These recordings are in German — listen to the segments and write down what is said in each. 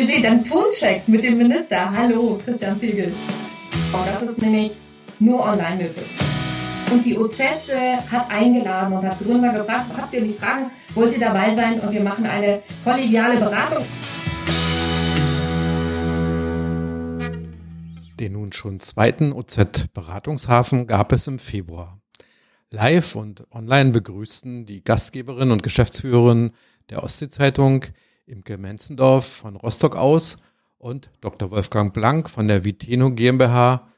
Sie sehen dann Toncheck mit dem Minister. Hallo, Christian Pegel. Und das ist nämlich nur online möglich. Und die OZ hat eingeladen und hat Gründer gefragt, habt ihr die Fragen, wollt ihr dabei sein? Und wir machen eine kollegiale Beratung. Den nun schon zweiten OZ-Beratungshafen gab es im Februar. Live und online begrüßten die Gastgeberin und Geschäftsführerin der Ostsee-Zeitung Imke Menzendorf von Rostock aus und Dr. Wolfgang Blank von der Viteno GmbH,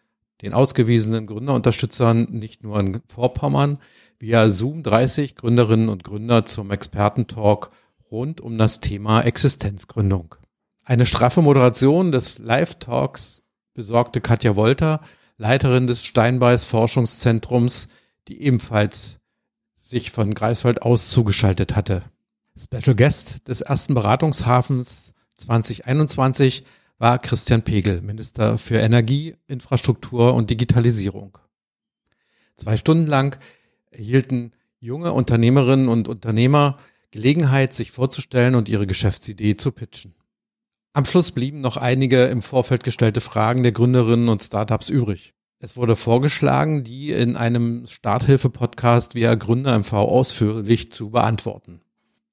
den ausgewiesenen Gründerunterstützern nicht nur in Vorpommern, via Zoom 30 Gründerinnen und Gründer zum Expertentalk rund um das Thema Existenzgründung. Eine straffe Moderation des Live-Talks besorgte Katja Wolter, Leiterin des Steinbeis Forschungszentrums, die ebenfalls sich von Greifswald aus zugeschaltet hatte. Special Guest des ersten Beratungshafens 2021 war Christian Pegel, Minister für Energie, Infrastruktur und Digitalisierung. Zwei Stunden lang erhielten junge Unternehmerinnen und Unternehmer Gelegenheit, sich vorzustellen und ihre Geschäftsidee zu pitchen. Am Schluss blieben noch einige im Vorfeld gestellte Fragen der Gründerinnen und Startups übrig. Es wurde vorgeschlagen, die in einem Starthilfe-Podcast via Gründer MV ausführlich zu beantworten.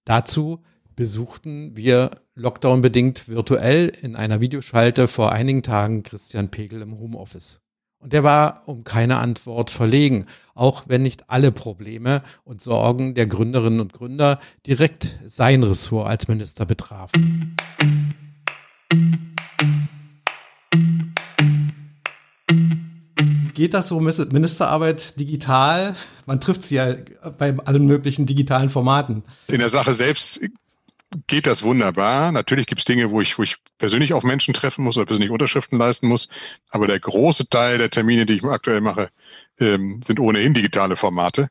Dazu besuchten wir Lockdown-bedingt virtuell in einer Videoschalte vor einigen Tagen Christian Pegel im Homeoffice. Und er war um keine Antwort verlegen, auch wenn nicht alle Probleme und Sorgen der Gründerinnen und Gründer direkt sein Ressort als Minister betrafen. Geht das so Ministerarbeit digital? Man trifft sie ja bei allen möglichen digitalen Formaten. In der Sache selbst geht das wunderbar. Natürlich gibt es Dinge, wo ich, wo ich persönlich auf Menschen treffen muss oder persönlich Unterschriften leisten muss. Aber der große Teil der Termine, die ich aktuell mache, ähm, sind ohnehin digitale Formate.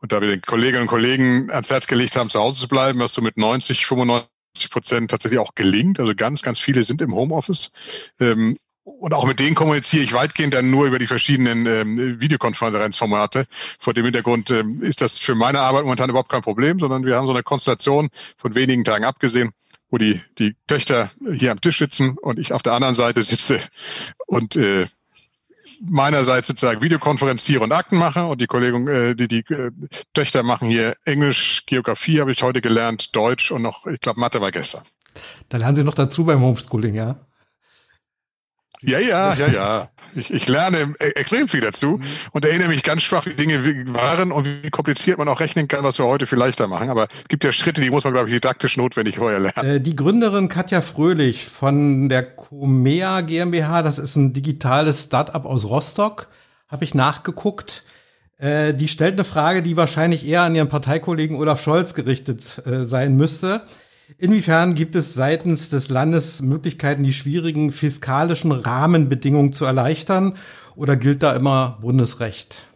Und da wir den Kolleginnen und Kollegen ans Herz gelegt haben, zu Hause zu bleiben, was so mit 90, 95 Prozent tatsächlich auch gelingt. Also ganz, ganz viele sind im Homeoffice. Ähm, und auch mit denen kommuniziere ich weitgehend dann nur über die verschiedenen ähm, Videokonferenzformate. Vor dem Hintergrund ähm, ist das für meine Arbeit momentan überhaupt kein Problem, sondern wir haben so eine Konstellation von wenigen Tagen abgesehen, wo die, die Töchter hier am Tisch sitzen und ich auf der anderen Seite sitze und äh, meinerseits sozusagen Videokonferenziere und Akten mache und die Kollegen, äh, die, die äh, Töchter machen hier Englisch, Geografie habe ich heute gelernt, Deutsch und noch, ich glaube, Mathe war gestern. Da lernen Sie noch dazu beim Homeschooling, ja? Ja, ja, ja, ja. Ich, ich lerne e-, extrem viel dazu mhm. und erinnere mich ganz schwach, wie Dinge waren und wie kompliziert man auch rechnen kann, was wir heute viel leichter machen. Aber es gibt ja Schritte, die muss man, glaube ich, didaktisch notwendig vorher lernen. Äh, die Gründerin Katja Fröhlich von der Comea GmbH, das ist ein digitales Startup aus Rostock, habe ich nachgeguckt. Äh, die stellt eine Frage, die wahrscheinlich eher an ihren Parteikollegen Olaf Scholz gerichtet äh, sein müsste. Inwiefern gibt es seitens des Landes Möglichkeiten, die schwierigen fiskalischen Rahmenbedingungen zu erleichtern? Oder gilt da immer Bundesrecht?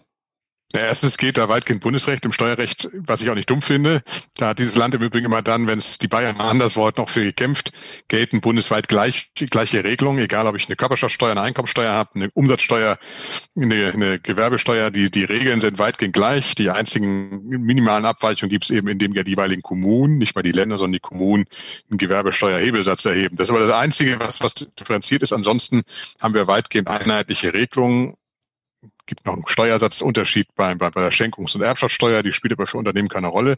Ja, erstens geht da weitgehend Bundesrecht im Steuerrecht, was ich auch nicht dumm finde. Da hat dieses Land im Übrigen immer dann, wenn es die Bayern anders wollten, noch für gekämpft, gelten bundesweit gleich, gleiche Regelungen, egal ob ich eine Körperschaftssteuer, eine Einkommensteuer habe, eine Umsatzsteuer, eine, eine Gewerbesteuer, die, die Regeln sind weitgehend gleich. Die einzigen minimalen Abweichungen gibt es eben, indem ja die jeweiligen Kommunen, nicht mal die Länder, sondern die Kommunen einen Gewerbesteuerhebesatz erheben. Das ist aber das Einzige, was, was differenziert ist. Ansonsten haben wir weitgehend einheitliche Regelungen gibt noch einen Steuersatzunterschied bei, bei, bei der Schenkungs- und Erbschaftssteuer, die spielt aber für Unternehmen keine Rolle.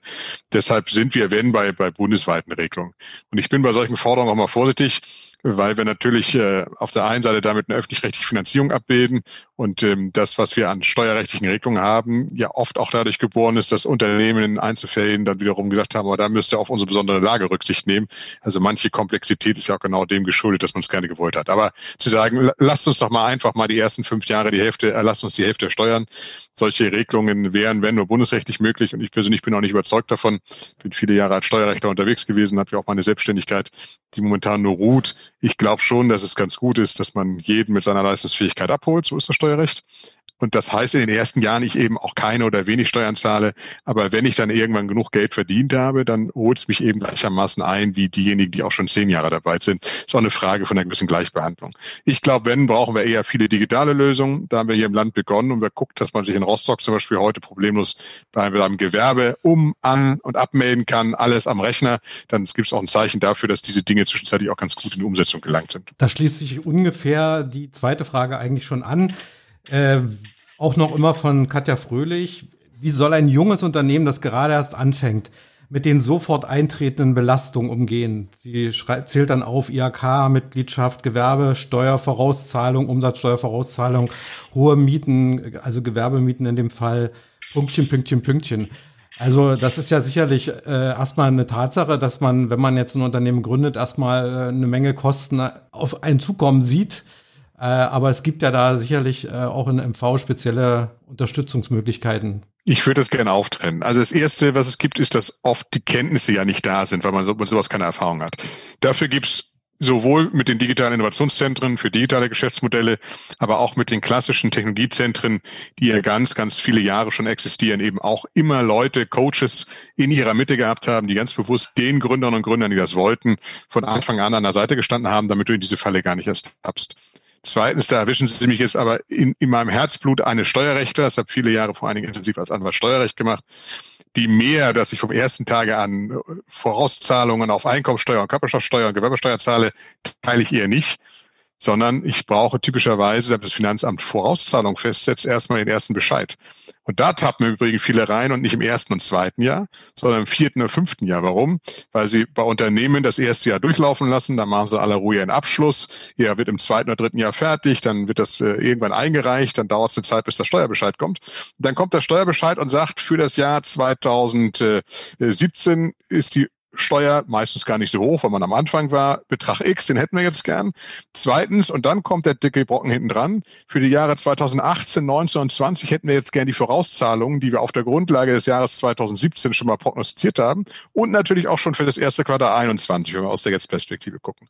Deshalb sind wir, wenn, bei, bei bundesweiten Regelungen. Und ich bin bei solchen Forderungen auch mal vorsichtig, weil wir natürlich äh, auf der einen Seite damit eine öffentlich-rechtliche Finanzierung abbilden und ähm, das, was wir an steuerrechtlichen Regelungen haben, ja oft auch dadurch geboren ist, dass Unternehmen in Einzelfällen dann wiederum gesagt haben, aber da müsst ihr auf unsere besondere Lage Rücksicht nehmen. Also manche Komplexität ist ja auch genau dem geschuldet, dass man es gerne gewollt hat. Aber zu sagen, lasst uns doch mal einfach mal die ersten fünf Jahre die Hälfte, äh, lasst uns die Hälfte steuern. Solche Regelungen wären, wenn nur bundesrechtlich möglich. Und ich persönlich bin auch nicht überzeugt davon. Bin viele Jahre als Steuerrechtler unterwegs gewesen, habe ja auch meine Selbstständigkeit, die momentan nur ruht ich glaube schon, dass es ganz gut ist, dass man jeden mit seiner Leistungsfähigkeit abholt. So ist das Steuerrecht. Und das heißt in den ersten Jahren ich eben auch keine oder wenig Steuern zahle. Aber wenn ich dann irgendwann genug Geld verdient habe, dann holt es mich eben gleichermaßen ein wie diejenigen, die auch schon zehn Jahre dabei sind. Ist auch eine Frage von einer gewissen Gleichbehandlung. Ich glaube, wenn, brauchen wir eher viele digitale Lösungen. Da haben wir hier im Land begonnen und wir guckt, dass man sich in Rostock zum Beispiel heute problemlos bei einem Gewerbe um, an und abmelden kann, alles am Rechner. Dann gibt es auch ein Zeichen dafür, dass diese Dinge zwischenzeitlich auch ganz gut in die Umsetzung gelangt sind. Da schließt sich ungefähr die zweite Frage eigentlich schon an. Äh, auch noch immer von Katja Fröhlich. Wie soll ein junges Unternehmen, das gerade erst anfängt, mit den sofort eintretenden Belastungen umgehen? Sie schreibt, zählt dann auf IHK-Mitgliedschaft, Gewerbe, Steuervorauszahlung, Umsatzsteuervorauszahlung, hohe Mieten, also Gewerbemieten in dem Fall, Pünktchen, Pünktchen, Pünktchen. Also das ist ja sicherlich äh, erstmal eine Tatsache, dass man, wenn man jetzt ein Unternehmen gründet, erstmal äh, eine Menge Kosten auf einen zukommen sieht. Äh, aber es gibt ja da sicherlich äh, auch in MV spezielle Unterstützungsmöglichkeiten. Ich würde das gerne auftrennen. Also das Erste, was es gibt, ist, dass oft die Kenntnisse ja nicht da sind, weil man so, mit sowas keine Erfahrung hat. Dafür gibt's sowohl mit den digitalen Innovationszentren für digitale Geschäftsmodelle, aber auch mit den klassischen Technologiezentren, die ja ganz, ganz viele Jahre schon existieren, eben auch immer Leute, Coaches in ihrer Mitte gehabt haben, die ganz bewusst den Gründern und Gründern, die das wollten, von Anfang an an der Seite gestanden haben, damit du in diese Falle gar nicht erst tappst. Zweitens, da erwischen Sie mich jetzt aber in, in meinem Herzblut eine Steuerrechtler, das habe viele Jahre vor allen Dingen intensiv als Anwalt Steuerrecht gemacht, die mehr, dass ich vom ersten Tage an Vorauszahlungen auf Einkommensteuer und Körperschaftsteuer und Gewerbesteuer zahle, teile ich eher nicht sondern ich brauche typischerweise, damit das Finanzamt Vorauszahlung festsetzt, erstmal den ersten Bescheid. Und da tappen im Übrigen viele rein und nicht im ersten und zweiten Jahr, sondern im vierten oder fünften Jahr. Warum? Weil sie bei Unternehmen das erste Jahr durchlaufen lassen, dann machen sie aller Ruhe einen Abschluss, ja, wird im zweiten oder dritten Jahr fertig, dann wird das äh, irgendwann eingereicht, dann dauert es eine Zeit, bis der Steuerbescheid kommt. Dann kommt der Steuerbescheid und sagt, für das Jahr 2017 ist die Steuer meistens gar nicht so hoch, weil man am Anfang war. Betrag X, den hätten wir jetzt gern. Zweitens, und dann kommt der dicke Brocken hinten dran. Für die Jahre 2018, 19 und 20 hätten wir jetzt gern die Vorauszahlungen, die wir auf der Grundlage des Jahres 2017 schon mal prognostiziert haben. Und natürlich auch schon für das erste Quartal 21, wenn wir aus der Jetzt-Perspektive gucken.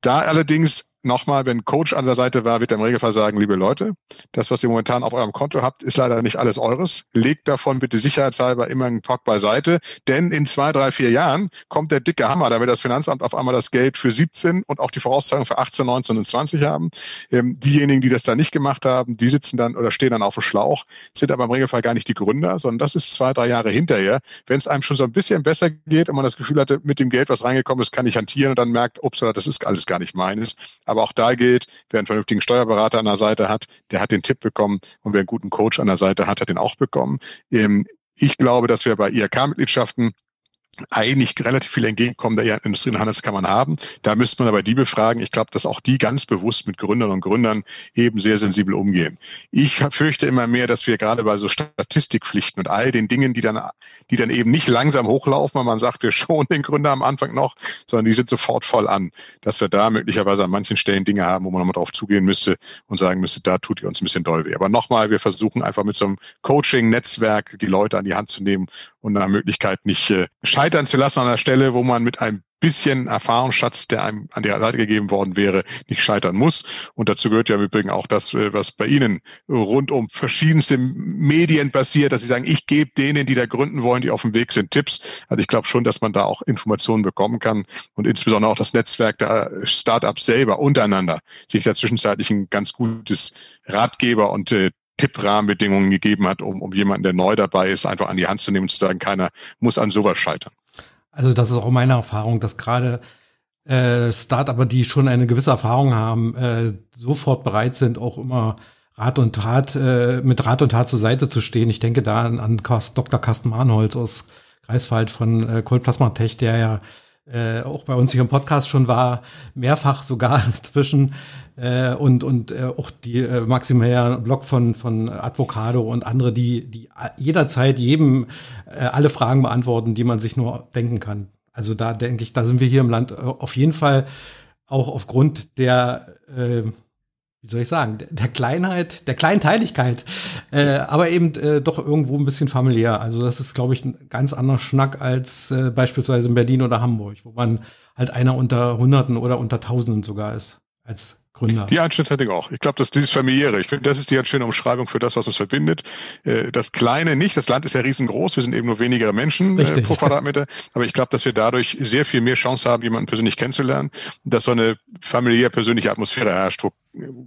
Da allerdings nochmal, wenn Coach an der Seite war, wird er im Regelfall sagen, liebe Leute, das, was ihr momentan auf eurem Konto habt, ist leider nicht alles eures. Legt davon bitte sicherheitshalber immer einen Talk beiseite, denn in zwei, drei, vier Jahren kommt der dicke Hammer. Da wird das Finanzamt auf einmal das Geld für 17 und auch die Vorauszahlung für 18, 19 und 20 haben. Ähm, diejenigen, die das da nicht gemacht haben, die sitzen dann oder stehen dann auf dem Schlauch, sind aber im Regelfall gar nicht die Gründer, sondern das ist zwei, drei Jahre hinterher. Wenn es einem schon so ein bisschen besser geht und man das Gefühl hatte, mit dem Geld, was reingekommen ist, kann ich hantieren und dann merkt, ups, das ist alles gar nicht meines. Aber auch da gilt, wer einen vernünftigen Steuerberater an der Seite hat, der hat den Tipp bekommen und wer einen guten Coach an der Seite hat, hat den auch bekommen. Ähm, ich glaube, dass wir bei IHK-Mitgliedschaften eigentlich relativ viel Entgegenkommen der Industrie- und Handelskammern haben. Da müsste man aber die befragen. Ich glaube, dass auch die ganz bewusst mit Gründern und Gründern eben sehr sensibel umgehen. Ich fürchte immer mehr, dass wir gerade bei so Statistikpflichten und all den Dingen, die dann, die dann eben nicht langsam hochlaufen, weil man sagt, wir schonen den Gründer am Anfang noch, sondern die sind sofort voll an, dass wir da möglicherweise an manchen Stellen Dinge haben, wo man nochmal drauf zugehen müsste und sagen müsste, da tut ihr uns ein bisschen doll weh. Aber nochmal, wir versuchen einfach mit so einem Coaching-Netzwerk die Leute an die Hand zu nehmen und nach Möglichkeit nicht äh, scheitern zu lassen an der Stelle, wo man mit einem bisschen Erfahrungsschatz, der einem an die Seite gegeben worden wäre, nicht scheitern muss. Und dazu gehört ja im Übrigen auch das, äh, was bei Ihnen rund um verschiedenste Medien passiert, dass Sie sagen, ich gebe denen, die da gründen wollen, die auf dem Weg sind, Tipps. Also ich glaube schon, dass man da auch Informationen bekommen kann und insbesondere auch das Netzwerk der Startups selber untereinander sich da zwischenzeitlich ein ganz gutes Ratgeber und äh, Tipprahmenbedingungen gegeben hat, um, um jemanden, der neu dabei ist, einfach an die Hand zu nehmen und zu sagen, keiner muss an sowas scheitern. Also das ist auch meine Erfahrung, dass gerade äh, Start-Upper, die schon eine gewisse Erfahrung haben, äh, sofort bereit sind, auch immer Rat und Tat, äh, mit Rat und Tat zur Seite zu stehen. Ich denke da an, an Dr. Carsten Mahnholz aus Greifswald von äh, Cold Plasma Tech, der ja äh, auch bei uns hier im Podcast schon war, mehrfach sogar zwischen äh, und und äh, auch die äh, Maximilian Block von von Advocado und andere, die die jederzeit jedem äh, alle Fragen beantworten, die man sich nur denken kann. Also da denke ich, da sind wir hier im Land äh, auf jeden Fall auch aufgrund der äh, wie soll ich sagen, der Kleinheit, der Kleinteiligkeit, äh, aber eben äh, doch irgendwo ein bisschen familiär. Also das ist, glaube ich, ein ganz anderer Schnack als äh, beispielsweise in Berlin oder Hamburg, wo man halt einer unter Hunderten oder unter Tausenden sogar ist als Gründer. Die Einstellung hatte ich auch. Ich glaube, dass dieses familiäre, ich finde, das ist die ganz schöne Umschreibung für das, was uns verbindet. Äh, das Kleine nicht, das Land ist ja riesengroß, wir sind eben nur weniger Menschen äh, pro Quadratmeter, aber ich glaube, dass wir dadurch sehr viel mehr Chance haben, jemanden persönlich kennenzulernen, dass so eine familiär persönliche Atmosphäre herrscht, wo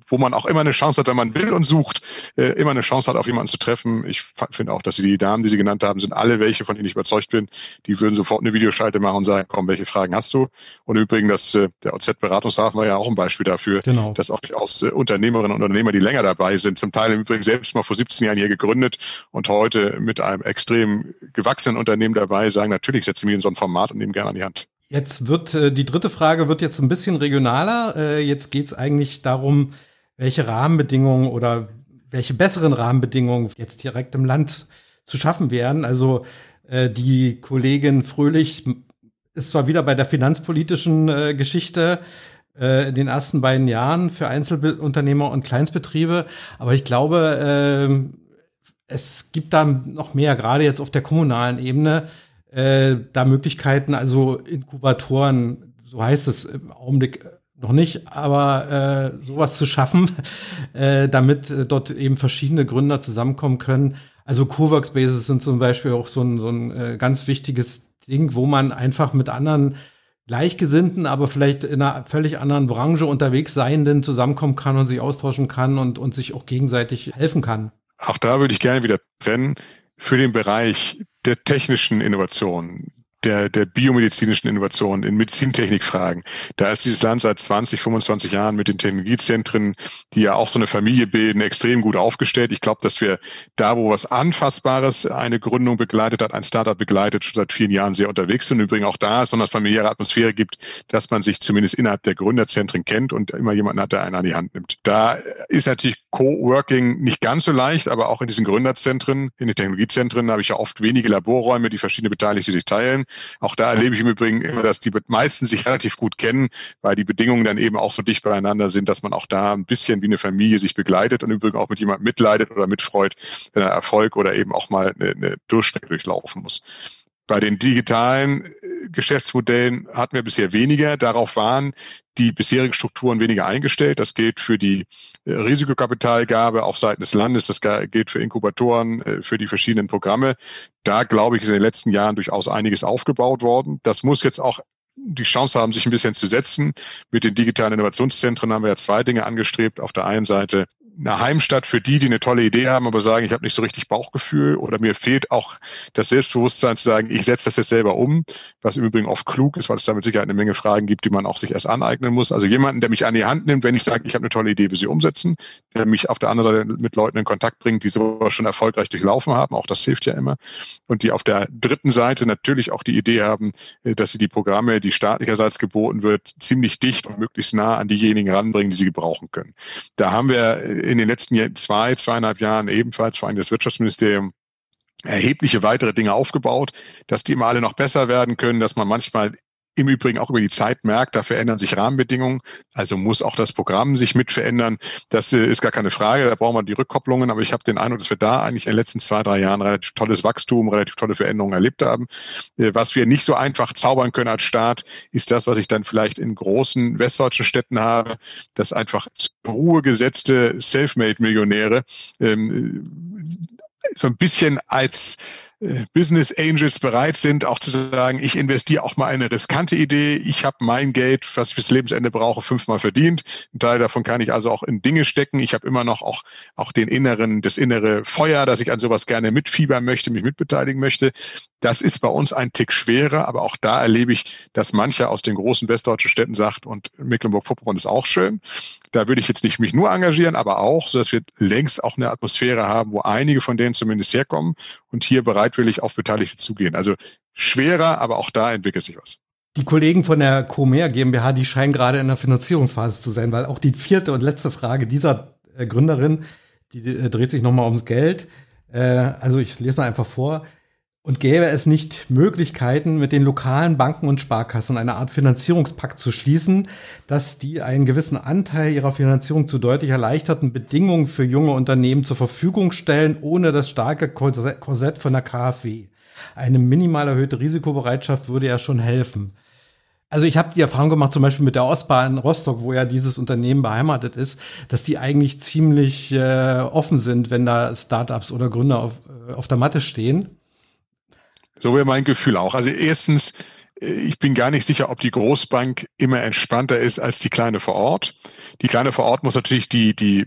wo man auch immer eine Chance hat, wenn man will und sucht, äh, immer eine Chance hat, auf jemanden zu treffen. Ich finde auch, dass sie die Damen, die sie genannt haben, sind alle welche, von denen ich überzeugt bin. Die würden sofort eine Videoschalte machen und sagen, komm, welche Fragen hast du? Und übrigens, das, der OZ-Beratungshafen war ja auch ein Beispiel dafür, genau. Dass auch aus äh, Unternehmerinnen und Unternehmer, die länger dabei sind, zum Teil im Übrigen selbst mal vor 17 Jahren hier gegründet und heute mit einem extrem gewachsenen Unternehmen dabei, sagen, natürlich setzen wir in so ein Format und nehmen gerne an die Hand. Jetzt wird äh, die dritte Frage wird jetzt ein bisschen regionaler. Äh, jetzt geht es eigentlich darum, welche Rahmenbedingungen oder welche besseren Rahmenbedingungen jetzt direkt im Land zu schaffen wären. Also äh, die Kollegin Fröhlich ist zwar wieder bei der finanzpolitischen äh, Geschichte in den ersten beiden Jahren für Einzelunternehmer und Kleinstbetriebe, aber ich glaube, äh, es gibt da noch mehr, gerade jetzt auf der kommunalen Ebene, äh, da Möglichkeiten, also Inkubatoren, so heißt es im Augenblick noch nicht, aber äh, sowas zu schaffen, äh, damit äh, dort eben verschiedene Gründer zusammenkommen können. Also Coworkspaces sind zum Beispiel auch so ein, so ein äh, ganz wichtiges Ding, wo man einfach mit anderen Gleichgesinnten, aber vielleicht in einer völlig anderen Branche unterwegs Seienden zusammenkommen kann und sich austauschen kann und, und sich auch gegenseitig helfen kann. Auch da würde ich gerne wieder trennen für den Bereich der technischen Innovation, der, der biomedizinischen Innovation in Medizintechnikfragen. Da ist dieses Land seit 20, 25 Jahren mit den Technologiezentren, die ja auch so eine Familie bilden, extrem gut aufgestellt. Ich glaube, dass wir da, wo was Anfassbares eine Gründung begleitet hat, ein Startup begleitet, schon seit vielen Jahren sehr unterwegs sind. Übrigens auch da so eine familiäre Atmosphäre gibt, dass man sich zumindest innerhalb der Gründerzentren kennt und immer jemanden hat, der einen an die Hand nimmt. Da ist natürlich Co-working nicht ganz so leicht, aber auch in diesen Gründerzentren, in den Technologiezentren habe ich ja oft wenige Laborräume, die verschiedene Beteiligte sich teilen. Auch da erlebe ich im Übrigen immer, dass die meisten sich relativ gut kennen, weil die Bedingungen dann eben auch so dicht beieinander sind, dass man auch da ein bisschen wie eine Familie sich begleitet und übrigens auch mit jemandem mitleidet oder mitfreut, wenn er Erfolg oder eben auch mal eine, eine Durchstrecke durchlaufen muss. Bei den digitalen äh, Geschäftsmodellen hatten wir bisher weniger. Darauf waren die bisherigen Strukturen weniger eingestellt. Das gilt für die äh, Risikokapitalgabe auf Seiten des Landes, das gilt für Inkubatoren, äh, für die verschiedenen Programme. Da, glaube ich, ist in den letzten Jahren durchaus einiges aufgebaut worden. Das muss jetzt auch die Chance haben, sich ein bisschen zu setzen. Mit den digitalen Innovationszentren haben wir ja zwei Dinge angestrebt. Auf der einen Seite eine Heimstatt für die, die eine tolle Idee haben, aber sagen, ich habe nicht so richtig Bauchgefühl oder mir fehlt auch das Selbstbewusstsein zu sagen, ich setze das jetzt selber um, was im Übrigen oft klug ist, weil es da mit Sicherheit eine Menge Fragen gibt, die man auch sich erst aneignen muss. Also jemanden, der mich an die Hand nimmt, wenn ich sage, ich habe eine tolle Idee, will sie umsetzen, der mich auf der anderen Seite mit Leuten in Kontakt bringt, die sowas schon erfolgreich durchlaufen haben, auch das hilft ja immer. Und die auf der dritten Seite natürlich auch die Idee haben, äh, dass sie die Programme, die staatlicherseits geboten wird, ziemlich dicht und möglichst nah an diejenigen ranbringen, die sie gebrauchen können. Da haben wir äh, in den letzten zwei, zweieinhalb Jahren ebenfalls vor allem das Wirtschaftsministerium erhebliche weitere Dinge aufgebaut, dass die immer alle noch besser werden können, dass man manchmal im Übrigen auch über die Zeit merkt, da verändern sich Rahmenbedingungen, also muss auch das Programm sich mit verändern. Das äh, ist gar keine Frage, da brauchen wir die Rückkopplungen, aber ich habe den Eindruck, dass wir da eigentlich in den letzten zwei, drei Jahren relativ tolles Wachstum, relativ tolle Veränderungen erlebt haben. Äh, was wir nicht so einfach zaubern können als Staat, ist das, was ich dann vielleicht in großen westdeutschen Städten habe, dass einfach zur Ruhe gesetzte Selfmade-Millionäre ähm, so ein bisschen als Business Angels bereit sind, auch zu sagen, ich investiere auch mal eine riskante Idee. Ich habe mein Geld, was ich bis Lebensende brauche, fünfmal verdient. Ein Teil davon kann ich also auch in Dinge stecken. Ich habe immer noch auch, auch den inneren, das innere Feuer, dass ich an sowas gerne mitfiebern möchte, mich mitbeteiligen möchte. Das ist bei uns ein Tick schwerer, aber auch da erlebe ich, dass mancher aus den großen westdeutschen Städten sagt, und Mecklenburg-Vorpommern ist auch schön. Da würde ich jetzt nicht mich nur engagieren, aber auch, so dass wir längst auch eine Atmosphäre haben, wo einige von denen zumindest herkommen und hier bereitwillig auf Beteiligte zugehen. Also schwerer, aber auch da entwickelt sich was. Die Kollegen von der Comer GmbH, die scheinen gerade in der Finanzierungsphase zu sein, weil auch die vierte und letzte Frage dieser äh, Gründerin, die äh, dreht sich nochmal ums Geld. Äh, also ich lese mal einfach vor. Und gäbe es nicht Möglichkeiten, mit den lokalen Banken und Sparkassen eine Art Finanzierungspakt zu schließen, dass die einen gewissen Anteil ihrer Finanzierung zu deutlich erleichterten Bedingungen für junge Unternehmen zur Verfügung stellen, ohne das starke Korsett von der KfW? Eine minimal erhöhte Risikobereitschaft würde ja schon helfen. Also ich habe die Erfahrung gemacht, zum Beispiel mit der Ostbahn in Rostock, wo ja dieses Unternehmen beheimatet ist, dass die eigentlich ziemlich äh, offen sind, wenn da Startups oder Gründer auf, äh, auf der Matte stehen. So wäre mein Gefühl auch. Also erstens, ich bin gar nicht sicher, ob die Großbank immer entspannter ist als die kleine vor Ort. Die kleine vor Ort muss natürlich die, die,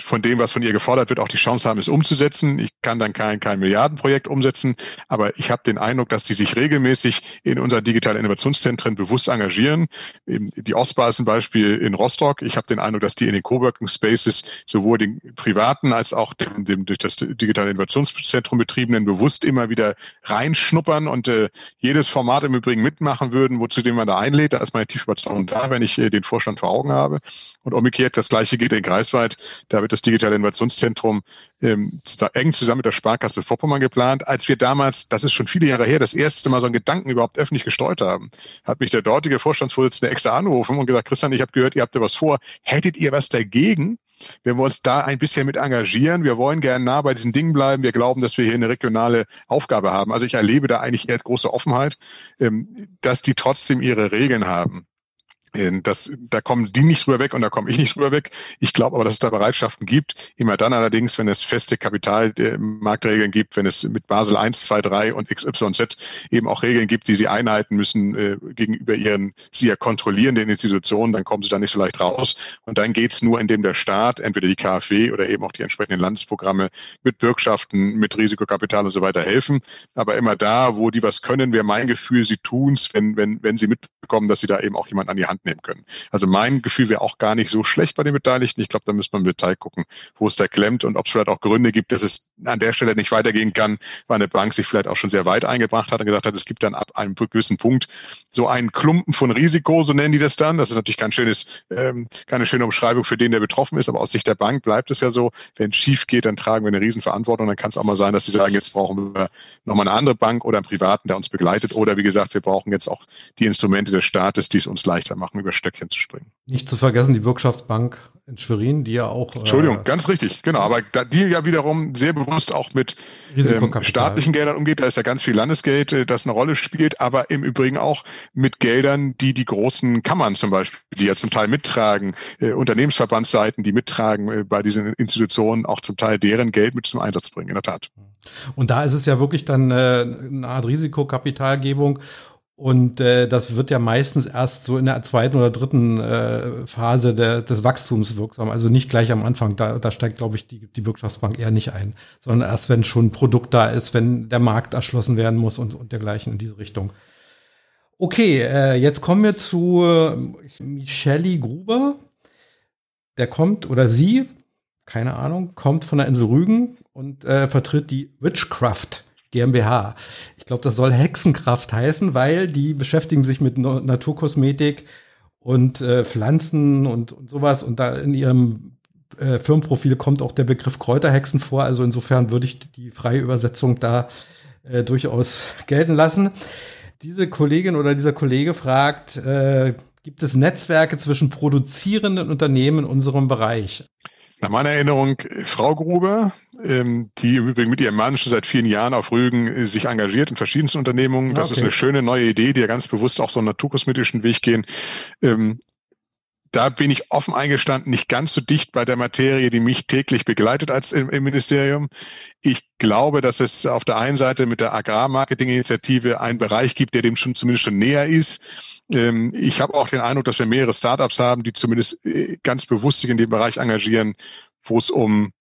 von dem, was von ihr gefordert wird, auch die Chance haben, es umzusetzen. Ich kann dann kein, kein Milliardenprojekt umsetzen, aber ich habe den Eindruck, dass die sich regelmäßig in unser digitale Innovationszentren bewusst engagieren. Die Ostbar ist ein Beispiel in Rostock. Ich habe den Eindruck, dass die in den Coworking Spaces sowohl den privaten als auch dem, dem durch das digitale Innovationszentrum betriebenen bewusst immer wieder reinschnuppern und äh, jedes Format im Übrigen mitmachen würden, wozu den man da einlädt. Da ist meine tiefe Überzeugung da, wenn ich den Vorstand vor Augen habe. Und umgekehrt, das Gleiche geht in Greifswald. Da wird das digitale Innovationszentrum ähm, eng zusammen mit der Sparkasse Vorpommern geplant. Als wir damals, das ist schon viele Jahre her, das erste Mal so einen Gedanken überhaupt öffentlich gestreut haben, hat mich der dortige Vorstandsvorsitzende extra angerufen und gesagt, Christian, ich habe gehört, ihr habt da was vor. Hättet ihr was dagegen? Wenn wir uns da ein bisschen mit engagieren. Wir wollen gerne nah bei diesen Dingen bleiben. Wir glauben, dass wir hier eine regionale Aufgabe haben. Also ich erlebe da eigentlich eher große Offenheit, ähm, dass die trotzdem ihre Regeln haben. Das, da kommen die nicht drüber weg und da komme ich nicht drüber weg. Ich glaube aber, dass es da Bereitschaften gibt. Immer dann allerdings, wenn es feste Kapitalmarktregeln gibt, wenn es mit Basel 1, 2, 3 und XYZ eben auch Regeln gibt, die sie einhalten müssen äh, gegenüber ihren sie ja kontrollierenden Institutionen, dann kommen sie da nicht so leicht raus. Und dann geht's nur, indem der Staat, entweder die KfW oder eben auch die entsprechenden Landesprogramme mit Bürgschaften, mit Risikokapital und so weiter helfen. Aber immer da, wo die was können, wäre mein Gefühl, sie tun's, wenn, wenn, wenn sie mitbekommen, dass sie da eben auch jemanden an die Hand nehmen können. Also mein Gefühl wäre auch gar nicht so schlecht bei den Beteiligten. Ich glaube, da müsste man im Detail gucken, wo es da klemmt und ob es vielleicht auch Gründe gibt, dass es an der Stelle nicht weitergehen kann, weil eine Bank sich vielleicht auch schon sehr weit eingebracht hat und gesagt hat, es gibt dann ab einem gewissen Punkt so einen Klumpen von Risiko, so nennen die das dann. Das ist natürlich kein schönes, ähm, keine schöne Umschreibung für den, der betroffen ist, aber aus Sicht der Bank bleibt es ja so, wenn es schief geht, dann tragen wir eine Riesenverantwortung. Dann kann es auch mal sein, dass sie sagen, jetzt brauchen wir nochmal eine andere Bank oder einen Privaten, der uns begleitet. Oder wie gesagt, wir brauchen jetzt auch die Instrumente des Staates, die es uns leichter machen, über Stöckchen zu springen. Nicht zu vergessen die Bürgschaftsbank in Schwerin, die ja auch. Entschuldigung, äh, ganz richtig, genau. Aber da, die ja wiederum sehr bewusst auch mit ähm, staatlichen Geldern umgeht. Da ist ja ganz viel Landesgeld, äh, das eine Rolle spielt, aber im Übrigen auch mit Geldern, die die großen Kammern zum Beispiel, die ja zum Teil mittragen, äh, Unternehmensverbandsseiten, die mittragen äh, bei diesen Institutionen, auch zum Teil deren Geld mit zum Einsatz bringen, in der Tat. Und da ist es ja wirklich dann äh, eine Art Risikokapitalgebung. Und äh, das wird ja meistens erst so in der zweiten oder dritten äh, Phase der, des Wachstums wirksam. Also nicht gleich am Anfang. Da, da steigt, glaube ich, die, die Wirtschaftsbank eher nicht ein, sondern erst, wenn schon ein Produkt da ist, wenn der Markt erschlossen werden muss und, und dergleichen in diese Richtung. Okay, äh, jetzt kommen wir zu äh, Michelle Gruber. Der kommt oder sie, keine Ahnung, kommt von der Insel Rügen und äh, vertritt die Witchcraft GmbH. Ich glaube, das soll Hexenkraft heißen, weil die beschäftigen sich mit Naturkosmetik und äh, Pflanzen und, und sowas. Und da in ihrem äh, Firmenprofil kommt auch der Begriff Kräuterhexen vor. Also insofern würde ich die freie Übersetzung da äh, durchaus gelten lassen. Diese Kollegin oder dieser Kollege fragt, äh, gibt es Netzwerke zwischen produzierenden Unternehmen in unserem Bereich? Nach meiner Erinnerung Frau Gruber, ähm, die im Übrigen mit ihrem Mann schon seit vielen Jahren auf Rügen äh, sich engagiert in verschiedensten Unternehmungen. Das okay. ist eine schöne neue Idee, die ja ganz bewusst auch so einen naturkosmetischen Weg gehen. Ähm, da bin ich offen eingestanden, nicht ganz so dicht bei der Materie, die mich täglich begleitet als im, im, Ministerium. Ich glaube, dass es auf der einen Seite mit der Agrarmarketing-Initiative einen Bereich gibt, der dem schon zumindest schon näher ist. Ähm, ich habe auch den Eindruck, dass wir mehrere Startups haben, die zumindest äh, ganz bewusst sich in dem Bereich engagieren, wo es um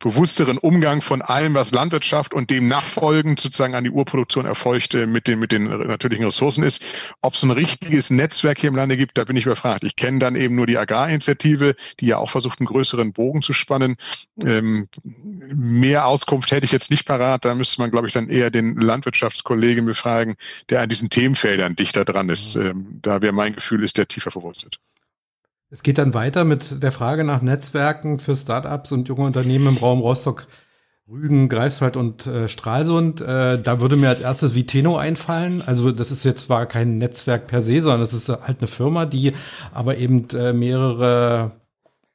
bewussteren Umgang von allem, was Landwirtschaft und dem nachfolgend sozusagen an die Urproduktion erfolgt äh, mit den, mit den natürlichen Ressourcen ist. Ob es ein richtiges Netzwerk hier im Lande gibt, da bin ich überfragt. Ich kenne dann eben nur die Agrarinitiative, die ja auch versucht, einen größeren Bogen zu spannen. Ähm, mehr Auskunft hätte ich jetzt nicht parat. Da müsste man, glaube ich, dann eher den Landwirtschaftskollegen befragen, der an diesen Themenfeldern dichter dran ist. Mhm. Ähm, da wäre mein Gefühl, ist der tiefer verwurzelt. Es geht dann weiter mit der Frage nach Netzwerken für Startups und junge Unternehmen im Raum Rostock, Rügen, Greifswald und äh, Stralsund. Äh, da würde mir als erstes Viteno einfallen. Also das ist jetzt zwar kein Netzwerk per se, sondern es ist halt eine Firma, die aber eben äh, mehrere,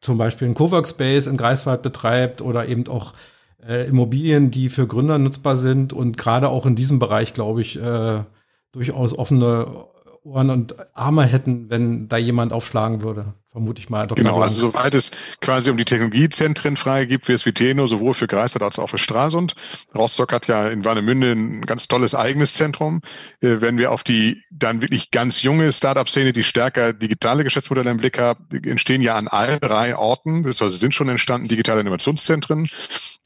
zum Beispiel einen Coworkspace in Greifswald betreibt oder eben auch äh, Immobilien, die für Gründer nutzbar sind und gerade auch in diesem Bereich, glaube ich, äh, durchaus offene Ohren und Arme hätten, wenn da jemand aufschlagen würde vermute ich mal. Dr. Genau, Blank. also soweit es quasi um die Technologiezentren frei gibt, wie es Viteno, sowohl für Greifswald als auch für Stralsund. Rostock hat ja in Warnemünde ein ganz tolles eigenes Zentrum. Äh, wenn wir auf die dann wirklich ganz junge Startup-Szene, die stärker digitale Geschäftsmodelle im Blick haben, entstehen ja an allen drei Orten, beziehungsweise sind schon entstanden digitale Innovationszentren,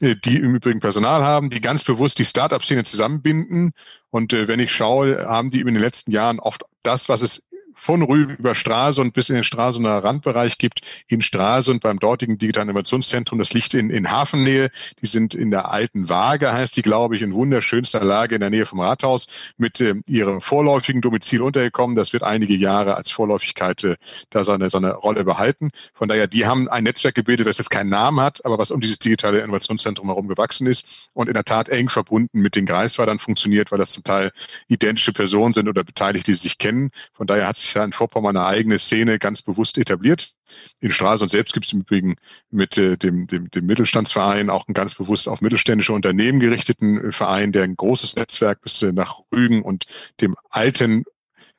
äh, die im Übrigen Personal haben, die ganz bewusst die Startup-Szene zusammenbinden. Und äh, wenn ich schaue, haben die in den letzten Jahren oft das, was es von Rügen über Stralsund bis in den Stralsunder Randbereich gibt, in Stralsund beim dortigen digitalen Innovationszentrum. Das liegt in, in Hafennähe. Die sind in der alten Waage, heißt die, glaube ich, in wunderschönster Lage in der Nähe vom Rathaus mit äh, ihrem vorläufigen Domizil untergekommen. Das wird einige Jahre als Vorläufigkeit äh, da seine, seine Rolle behalten. Von daher, die haben ein Netzwerk gebildet, das jetzt keinen Namen hat, aber was um dieses digitale Innovationszentrum herum gewachsen ist und in der Tat eng verbunden mit den Greifswaldern funktioniert, weil das zum Teil identische Personen sind oder Beteiligte, die sich kennen. Von daher hat sich in Vorpommern eine eigene Szene ganz bewusst etabliert. In Stralsund selbst gibt es im Übrigen mit äh, dem, dem, dem Mittelstandsverein auch einen ganz bewusst auf mittelständische Unternehmen gerichteten äh, Verein, der ein großes Netzwerk bis äh, nach Rügen und dem alten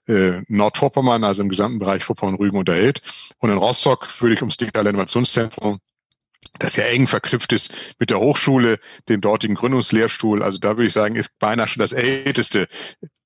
äh, Nordvorpommern, also im gesamten Bereich Vorpommern-Rügen unterhält. Und in Rostock würde ich ums digitale Innovationszentrum das ja eng verknüpft ist mit der Hochschule, dem dortigen Gründungslehrstuhl. Also da würde ich sagen, ist beinahe schon das älteste,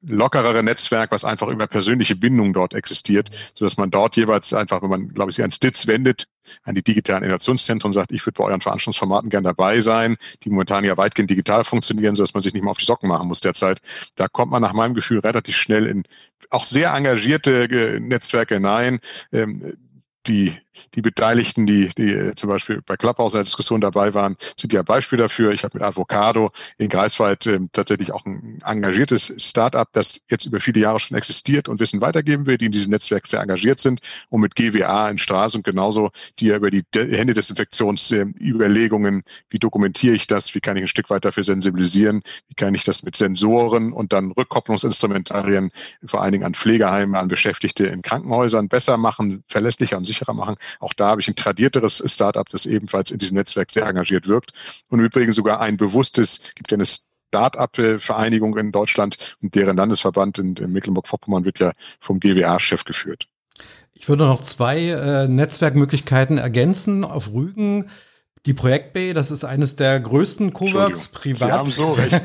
lockerere Netzwerk, was einfach über persönliche Bindungen dort existiert, so dass man dort jeweils einfach, wenn man, glaube ich, sich an Stitz wendet, an die digitalen Innovationszentren sagt, ich würde bei euren Veranstaltungsformaten gern dabei sein, die momentan ja weitgehend digital funktionieren, so dass man sich nicht mehr auf die Socken machen muss derzeit. Da kommt man nach meinem Gefühl relativ schnell in auch sehr engagierte äh, Netzwerke hinein. Ähm, die die Beteiligten, die, die äh, zum Beispiel bei Clubhouse in der Diskussion dabei waren, sind ja Beispiel dafür. Ich habe mit Avocado in Greifswald äh, tatsächlich auch ein engagiertes Startup, das jetzt über viele Jahre schon existiert und Wissen weitergeben will, die in diesem Netzwerk sehr engagiert sind. Und mit GWA in Straße und genauso, die ja über die Händedesinfektionsüberlegungen, wie dokumentiere ich das, wie kann ich ein Stück weit dafür sensibilisieren, wie kann ich das mit Sensoren und dann Rückkopplungsinstrumentarien vor allen Dingen an Pflegeheime, an Beschäftigte in Krankenhäusern besser machen, verlässlicher und sicherer machen. Auch da habe ich ein tradierteres Startup, das ebenfalls in diesem Netzwerk sehr engagiert wirkt. Und übrigens sogar ein bewusstes, gibt ja eine Start-up-Vereinigung in Deutschland und deren Landesverband in, in Mecklenburg-Vorpommern wird ja vom GWA-Chef geführt. Ich würde noch zwei äh, Netzwerkmöglichkeiten ergänzen. Auf Rügen die Projekt Bay, das ist eines der größten Coworks privat. Sie haben so recht.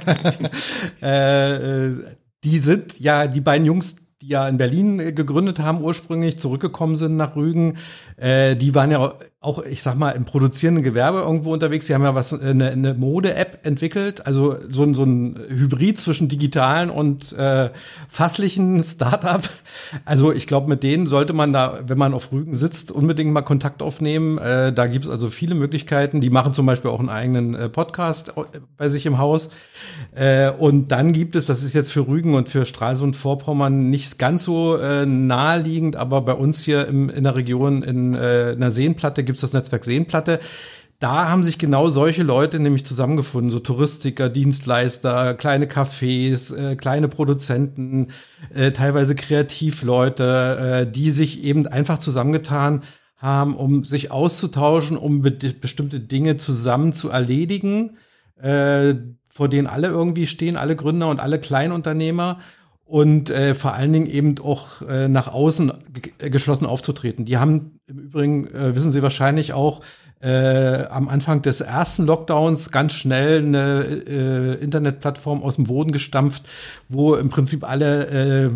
äh, äh, die sind ja die beiden Jungs, die ja in Berlin äh, gegründet haben, ursprünglich zurückgekommen sind nach Rügen, äh, die waren ja auch, ich sag mal, im produzierenden Gewerbe irgendwo unterwegs. Sie haben ja was, eine, eine Mode-App entwickelt, also so, ein so ein Hybrid zwischen digitalen und äh, fasslichen Startup. Also ich glaube, mit denen sollte man da, wenn man auf Rügen sitzt, unbedingt mal Kontakt aufnehmen. Äh, da gibt's also viele Möglichkeiten. Die machen zum Beispiel auch einen eigenen äh, Podcast äh, bei sich im Haus. Äh, und dann gibt es, das ist jetzt für Rügen und für Stralsund Vorpommern nicht ganz so äh, naheliegend, aber bei uns hier im, in der Region in in äh, einer Seenplatte gibt es das Netzwerk Seenplatte. Da haben sich genau solche Leute nämlich zusammengefunden, so Touristiker, Dienstleister, kleine Cafés, äh, kleine Produzenten, äh, teilweise Kreativleute, äh, die sich eben einfach zusammengetan haben, um sich auszutauschen, um be bestimmte Dinge zusammen zu erledigen, äh, vor denen alle irgendwie stehen, alle Gründer und alle Kleinunternehmer und äh, vor allen Dingen eben auch äh, nach außen geschlossen aufzutreten. Die haben im Übrigen, äh, wissen Sie wahrscheinlich auch, äh, am Anfang des ersten Lockdowns ganz schnell eine äh, Internetplattform aus dem Boden gestampft, wo im Prinzip alle äh,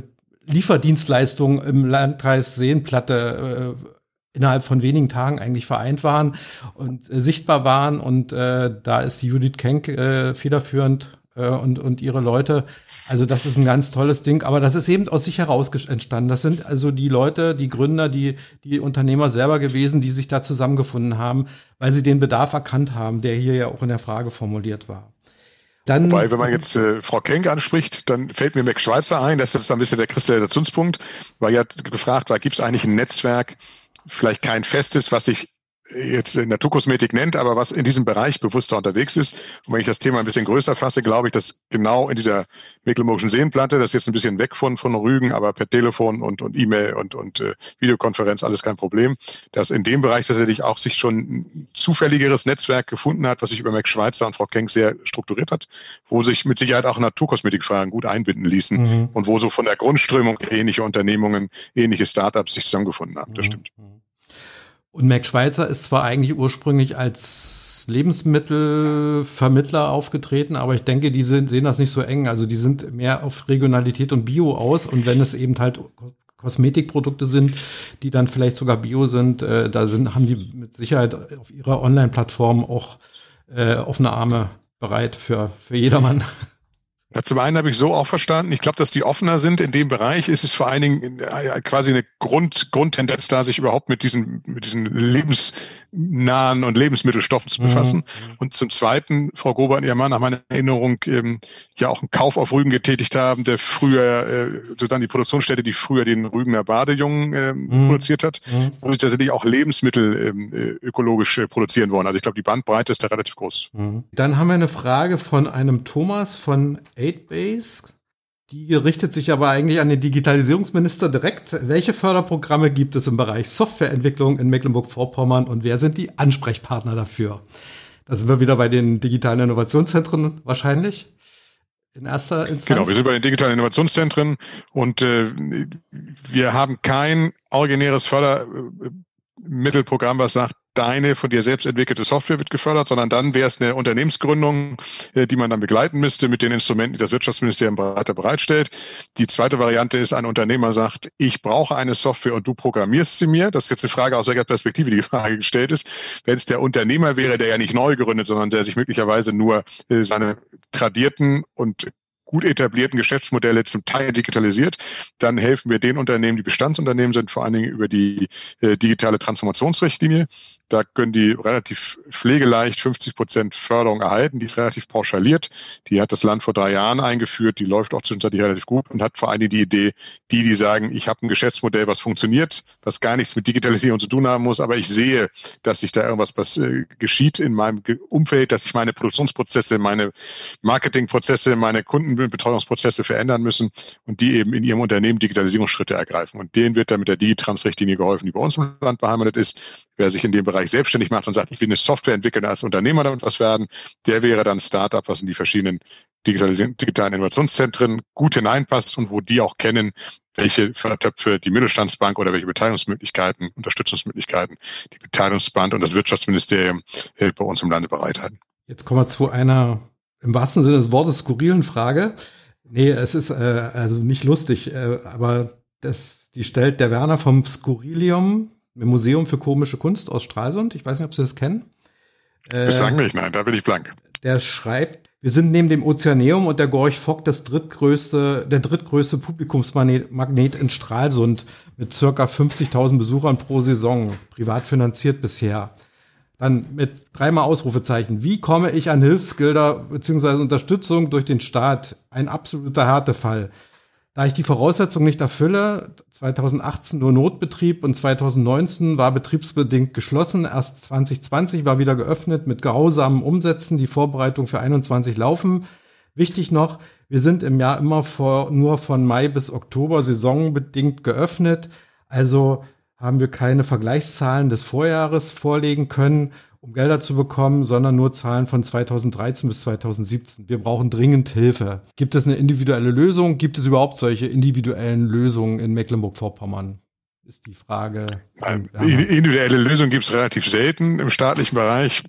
Lieferdienstleistungen im Landkreis Seenplatte äh, innerhalb von wenigen Tagen eigentlich vereint waren und äh, sichtbar waren. Und äh, da ist Judith Kenk äh, federführend äh, und, und ihre Leute also das ist ein ganz tolles Ding, aber das ist eben aus sich heraus entstanden. Das sind also die Leute, die Gründer, die, die Unternehmer selber gewesen, die sich da zusammengefunden haben, weil sie den Bedarf erkannt haben, der hier ja auch in der Frage formuliert war. Dann, Wobei, wenn man jetzt äh, Frau Kenk anspricht, dann fällt mir Max Schweizer ein, das ist ein bisschen der Kristallisationspunkt, weil ja gefragt war, gibt es eigentlich ein Netzwerk, vielleicht kein festes, was sich jetzt Naturkosmetik nennt, aber was in diesem Bereich bewusster unterwegs ist. Und wenn ich das Thema ein bisschen größer fasse, glaube ich, dass genau in dieser Mecklenburgischen Seenplatte, das ist jetzt ein bisschen weg von, von Rügen, aber per Telefon und, und E-Mail und, und äh, Videokonferenz alles kein Problem, dass in dem Bereich tatsächlich auch sich schon ein zufälligeres Netzwerk gefunden hat, was sich über Mac Schweizer und Frau Kenk sehr strukturiert hat, wo sich mit Sicherheit auch Naturkosmetikfragen gut einbinden ließen mhm. und wo so von der Grundströmung ähnliche Unternehmungen, ähnliche Startups sich zusammengefunden haben. Das mhm. stimmt. Mhm. Und Mac Schweizer ist zwar eigentlich ursprünglich als Lebensmittelvermittler aufgetreten, aber ich denke, die sind, sehen das nicht so eng. Also die sind mehr auf Regionalität und Bio aus. Und wenn es eben halt Kosmetikprodukte sind, die dann vielleicht sogar Bio sind, äh, da sind, haben die mit Sicherheit auf ihrer Online-Plattform auch äh, offene Arme bereit für, für jedermann. Ja, zum einen habe ich so auch verstanden. Ich glaube, dass die offener sind in dem Bereich. Ist es vor allen Dingen äh, quasi eine Grund, Grundtendenz da, sich überhaupt mit diesen, mit diesen lebensnahen und Lebensmittelstoffen zu befassen. Mhm. Und zum Zweiten, Frau Gober und ihr Mann, nach meiner Erinnerung, ähm, ja auch einen Kauf auf Rügen getätigt haben, der früher, äh, sozusagen die Produktionsstätte, die früher den Rügener Badejungen äh, mhm. produziert hat, mhm. wo sich tatsächlich auch Lebensmittel ähm, äh, ökologisch äh, produzieren wollen. Also ich glaube, die Bandbreite ist da relativ groß. Mhm. Dann haben wir eine Frage von einem Thomas von 8Base. Die richtet sich aber eigentlich an den Digitalisierungsminister direkt. Welche Förderprogramme gibt es im Bereich Softwareentwicklung in Mecklenburg-Vorpommern und wer sind die Ansprechpartner dafür? Da sind wir wieder bei den digitalen Innovationszentren wahrscheinlich. In erster Instanz. Genau, wir sind bei den digitalen Innovationszentren und äh, wir haben kein originäres Fördermittelprogramm, was sagt, deine von dir selbst entwickelte Software wird gefördert, sondern dann wäre es eine Unternehmensgründung, äh, die man dann begleiten müsste mit den Instrumenten, die das Wirtschaftsministerium weiter bereitstellt. Die zweite Variante ist, ein Unternehmer sagt, ich brauche eine Software und du programmierst sie mir. Das ist jetzt eine Frage, aus welcher Perspektive die Frage gestellt ist. Wenn es der Unternehmer wäre, der ja nicht neu gegründet, sondern der sich möglicherweise nur äh, seine tradierten und gut etablierten Geschäftsmodelle zum Teil digitalisiert, dann helfen wir den Unternehmen, die Bestandsunternehmen sind, vor allen Dingen über die äh, digitale Transformationsrichtlinie. Da können die relativ pflegeleicht 50 Prozent Förderung erhalten. Die ist relativ pauschaliert. Die hat das Land vor drei Jahren eingeführt. Die läuft auch zwischenzeitlich relativ gut und hat vor allen Dingen die Idee, die, die sagen, ich habe ein Geschäftsmodell, was funktioniert, was gar nichts mit Digitalisierung zu tun haben muss, aber ich sehe, dass sich da irgendwas was, äh, geschieht in meinem Umfeld, dass sich meine Produktionsprozesse, meine Marketingprozesse, meine Kundenbetreuungsprozesse verändern müssen und die eben in ihrem Unternehmen Digitalisierungsschritte ergreifen. Und denen wird dann mit der Digitrans-Richtlinie geholfen, die bei uns im Land beheimatet ist. Wer sich in dem Bereich selbstständig macht und sagt, ich will eine Software entwickeln, als Unternehmer damit was werden, der wäre dann Startup, was in die verschiedenen digitalen Innovationszentren gut hineinpasst und wo die auch kennen, welche Fördertöpfe die Mittelstandsbank oder welche Beteiligungsmöglichkeiten, Unterstützungsmöglichkeiten die Beteiligungsband und das Wirtschaftsministerium äh, bei uns im Lande bereithalten. Jetzt kommen wir zu einer im wahrsten Sinne des Wortes skurrilen Frage. Nee, es ist äh, also nicht lustig, äh, aber das, die stellt der Werner vom Skurrilium im Museum für komische Kunst aus Stralsund. Ich weiß nicht, ob Sie das kennen. Äh, sagen wir nicht, nein, da bin ich blank. Der schreibt, wir sind neben dem Ozeaneum und der Gorch Fock das drittgrößte, der drittgrößte Publikumsmagnet in Stralsund mit circa 50.000 Besuchern pro Saison, privat finanziert bisher. Dann mit dreimal Ausrufezeichen. Wie komme ich an Hilfsgelder bzw. Unterstützung durch den Staat? Ein absoluter Härtefall. Da ich die Voraussetzung nicht erfülle, 2018 nur Notbetrieb und 2019 war betriebsbedingt geschlossen. Erst 2020 war wieder geöffnet mit grausamen Umsätzen. Die Vorbereitung für 21 laufen. Wichtig noch, wir sind im Jahr immer vor, nur von Mai bis Oktober saisonbedingt geöffnet. Also haben wir keine Vergleichszahlen des Vorjahres vorlegen können um Gelder zu bekommen, sondern nur Zahlen von 2013 bis 2017. Wir brauchen dringend Hilfe. Gibt es eine individuelle Lösung? Gibt es überhaupt solche individuellen Lösungen in Mecklenburg-Vorpommern? Ist die Frage. Individuelle Lösungen gibt es relativ selten im staatlichen Bereich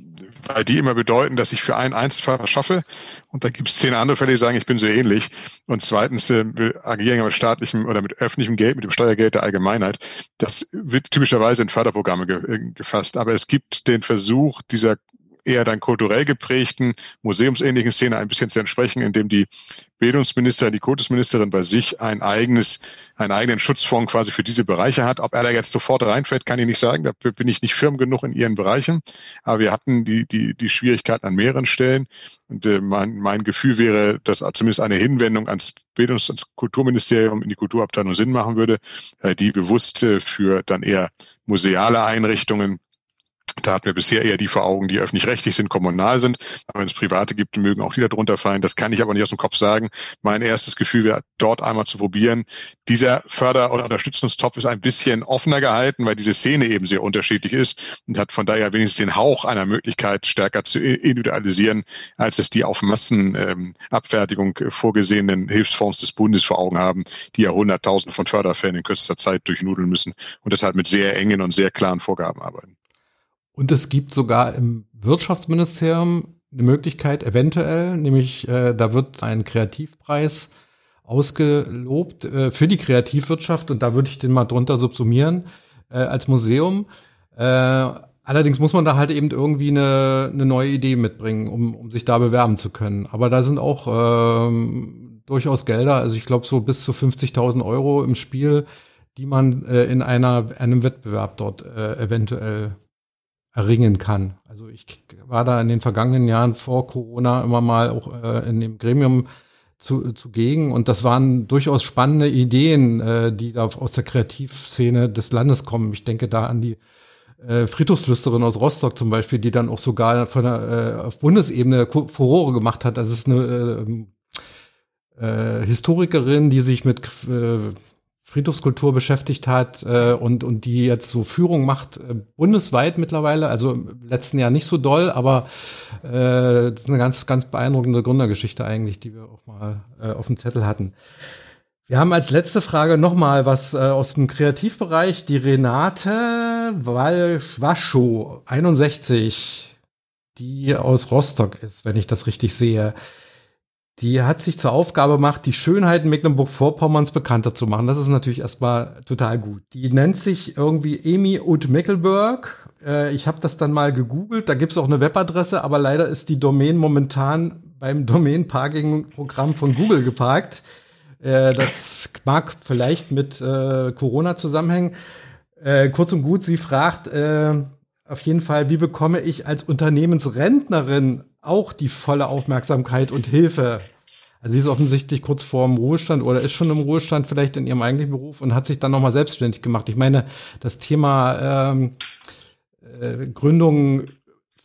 weil die immer bedeuten, dass ich für einen Einzelfall schaffe. Und da gibt es zehn andere Fälle, die sagen, ich bin so ähnlich. Und zweitens, äh, wir agieren ja mit staatlichem oder mit öffentlichem Geld, mit dem Steuergeld der Allgemeinheit. Das wird typischerweise in Förderprogramme ge äh, gefasst. Aber es gibt den Versuch dieser eher dann kulturell geprägten, museumsähnlichen Szene ein bisschen zu entsprechen, indem die Bildungsministerin, die Kultusministerin bei sich ein eigenes, einen eigenen Schutzfonds quasi für diese Bereiche hat. Ob er da jetzt sofort reinfällt, kann ich nicht sagen. Dafür bin ich nicht firm genug in ihren Bereichen. Aber wir hatten die, die, die Schwierigkeiten an mehreren Stellen. Und äh, mein, mein Gefühl wäre, dass zumindest eine Hinwendung ans Bildungs-, ans Kulturministerium in die Kulturabteilung Sinn machen würde, äh, die bewusst äh, für dann eher museale Einrichtungen Da hatten wir bisher eher die vor Augen, die öffentlich-rechtlich sind, kommunal sind. Aber wenn es private gibt, mögen auch die darunter fallen. Das kann ich aber nicht aus dem Kopf sagen. Mein erstes Gefühl wäre, dort einmal zu probieren. Dieser Förder- oder Unterstützungstopf ist ein bisschen offener gehalten, weil diese Szene eben sehr unterschiedlich ist und hat von daher wenigstens den Hauch einer Möglichkeit stärker zu individualisieren, als es die auf Massenabfertigung ähm, vorgesehenen Hilfsfonds des Bundes vor Augen haben, die ja Hunderttausende von Förderfällen in kürzester Zeit durchnudeln müssen und deshalb mit sehr engen und sehr klaren Vorgaben arbeiten. Und es gibt sogar im Wirtschaftsministerium eine Möglichkeit, eventuell, nämlich äh, da wird ein Kreativpreis ausgelobt äh, für die Kreativwirtschaft und da würde ich den mal drunter subsumieren äh, als Museum. Äh, allerdings muss man da halt eben irgendwie eine, eine neue Idee mitbringen, um, um sich da bewerben zu können. Aber da sind auch ähm, durchaus Gelder, also ich glaube so bis zu 50.000 Euro im Spiel, die man äh, in einer einem Wettbewerb dort äh, eventuell erringen kann. Also ich war da in den vergangenen Jahren vor Corona immer mal auch äh, in dem Gremium zu, zugegen und das waren durchaus spannende Ideen, äh, die da aus der Kreativszene des Landes kommen. Ich denke da an die äh, Friedhofslüsterin aus Rostock zum Beispiel, die dann auch sogar von der, äh, auf Bundesebene Furore gemacht hat. Das ist eine äh, äh, Historikerin, die sich mit äh, Friedhofskultur beschäftigt hat äh, und, und die jetzt so Führung macht, äh, bundesweit mittlerweile, also im letzten Jahr nicht so doll, aber äh, das ist eine ganz, ganz beeindruckende Gründergeschichte eigentlich, die wir auch mal äh, auf dem Zettel hatten. Wir haben als letzte Frage nochmal was äh, aus dem Kreativbereich. Die Renate Walschwaschow, 61, die aus Rostock ist, wenn ich das richtig sehe. Die hat sich zur Aufgabe gemacht, die Schönheiten Mecklenburg-Vorpommerns bekannter zu machen. Das ist natürlich erstmal total gut. Die nennt sich irgendwie Emi ut Mecklenburg. Äh, ich habe das dann mal gegoogelt. Da gibt's auch eine Webadresse, aber leider ist die Domain momentan beim Domain-Parking-Programm von Google geparkt. Äh, das mag vielleicht mit äh, Corona zusammenhängen. Kurz und gut, sie fragt auf jeden Fall, wie bekomme ich als Unternehmensrentnerin auch die volle Aufmerksamkeit und Hilfe. Also sie ist offensichtlich kurz vor dem Ruhestand oder ist schon im Ruhestand vielleicht in ihrem eigentlichen Beruf und hat sich dann nochmal selbstständig gemacht. Ich meine, das Thema ähm, äh, Gründung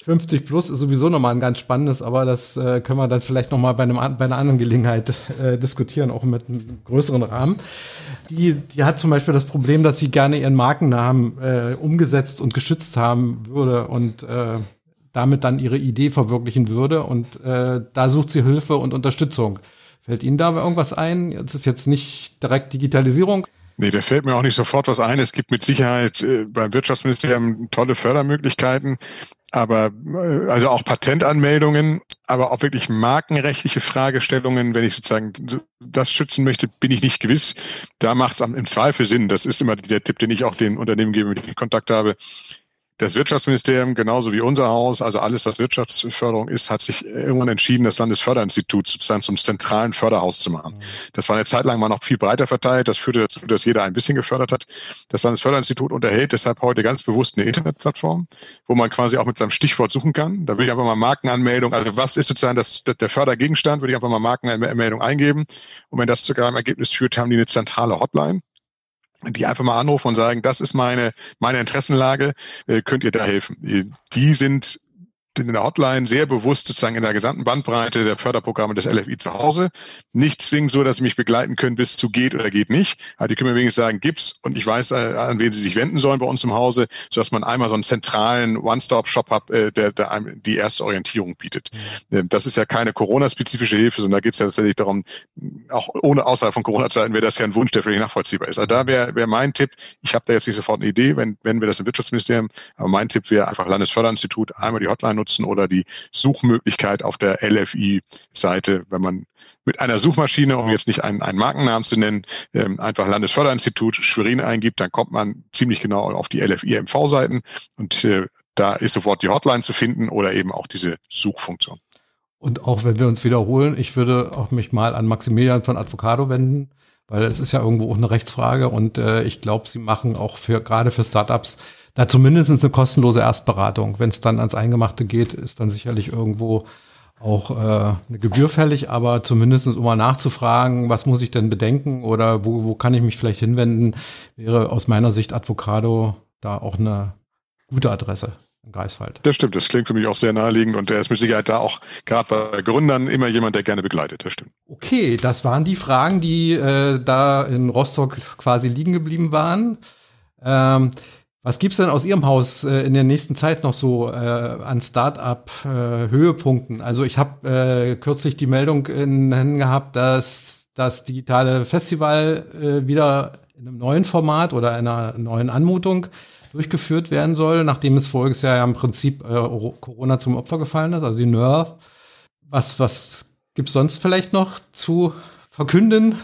50 plus ist sowieso nochmal ein ganz spannendes, aber das äh, können wir dann vielleicht nochmal bei, bei einer anderen Gelegenheit äh, diskutieren, auch mit einem größeren Rahmen. Die, die hat zum Beispiel das Problem, dass sie gerne ihren Markennamen äh, umgesetzt und geschützt haben würde und äh, damit dann ihre Idee verwirklichen würde. Und äh, da sucht sie Hilfe und Unterstützung. Fällt Ihnen da irgendwas ein? Das ist jetzt nicht direkt Digitalisierung. Nee, da fällt mir auch nicht sofort was ein. Es gibt mit Sicherheit äh, beim Wirtschaftsministerium tolle Fördermöglichkeiten, aber äh, also auch Patentanmeldungen, aber auch wirklich markenrechtliche Fragestellungen, wenn ich sozusagen das schützen möchte, bin ich nicht gewiss. Da macht es im Zweifel Sinn. Das ist immer der Tipp, den ich auch den Unternehmen gebe, mit denen ich Kontakt habe das Wirtschaftsministerium, genauso wie unser Haus, also alles, was Wirtschaftsförderung ist, hat sich irgendwann entschieden, das Landesförderinstitut sozusagen zum zentralen Förderhaus zu machen. Das war eine Zeit lang mal noch viel breiter verteilt. Das führte dazu, dass jeder ein bisschen gefördert hat. Das Landesförderinstitut unterhält deshalb heute ganz bewusst eine Internetplattform, wo man quasi auch mit seinem Stichwort suchen kann. Da will ich einfach mal Markenanmeldung, also was ist sozusagen das, der Fördergegenstand, würde ich einfach mal Markenanmeldung eingeben. Und wenn das zu einem Ergebnis führt, haben die eine zentrale Hotline die einfach mal anrufen und sagen, das ist meine, meine Interessenlage, äh, könnt ihr da helfen? Die sind in der Hotline sehr bewusst sozusagen in der gesamten Bandbreite der Förderprogramme des LFI zu Hause. Nicht zwingend so, dass sie mich begleiten können bis zu geht oder geht nicht. Aber die können mir wenigstens sagen, gibt's und ich weiß, äh, an wen sie sich wenden sollen bei uns im Hause, sodass man einmal so einen zentralen One-Stop-Shop hat, äh, der, der einem die erste Orientierung bietet. Mhm. Das ist ja keine Corona-spezifische Hilfe, sondern da geht es ja tatsächlich darum, auch ohne außerhalb von Corona-Zeiten wäre das ja ein Wunsch, der völlig nachvollziehbar ist. Also da wäre wär mein Tipp, ich habe da jetzt nicht sofort eine Idee, wenn, wenn wir das im Wirtschaftsministerium, aber mein Tipp wäre einfach Landesförderinstitut, einmal die Hotline nutzen, nutzen oder die Suchmöglichkeit auf der LFI-Seite, wenn man mit einer Suchmaschine, um jetzt nicht einen, einen Markennamen zu nennen, ähm, einfach Landesförderinstitut Schwerin eingibt, dann kommt man ziemlich genau auf die LFI-MV-Seiten und äh, da ist sofort die Hotline zu finden oder eben auch diese Suchfunktion. Und auch wenn wir uns wiederholen, ich würde auch mich mal an Maximilian von Advocado wenden, weil es ist ja irgendwo auch eine Rechtsfrage und äh, ich glaube, sie machen auch für gerade für Startups da zumindest eine kostenlose Erstberatung. Wenn es dann ans Eingemachte geht, ist dann sicherlich irgendwo auch äh, eine Gebühr fällig, aber zumindest um mal nachzufragen, was muss ich denn bedenken oder wo, wo kann ich mich vielleicht hinwenden, wäre aus meiner Sicht Advocado da auch eine gute Adresse. in Greifswald. Das stimmt, das klingt für mich auch sehr naheliegend und er ist mit Sicherheit da auch gerade bei Gründern immer jemand, der gerne begleitet. Das stimmt. Okay, das waren die Fragen, die äh, da in Rostock quasi liegen geblieben waren. Ähm, was gibt's denn aus Ihrem Haus äh, in der nächsten Zeit noch so äh, an Start-up-Höhepunkten? Äh, also ich habe äh, kürzlich die Meldung in Händen gehabt, dass das digitale Festival äh, wieder in einem neuen Format oder einer neuen Anmutung durchgeführt werden soll, nachdem es voriges Jahr ja im Prinzip äh, Corona zum Opfer gefallen ist, also die NERV. Was, was gibt's sonst vielleicht noch zu verkünden?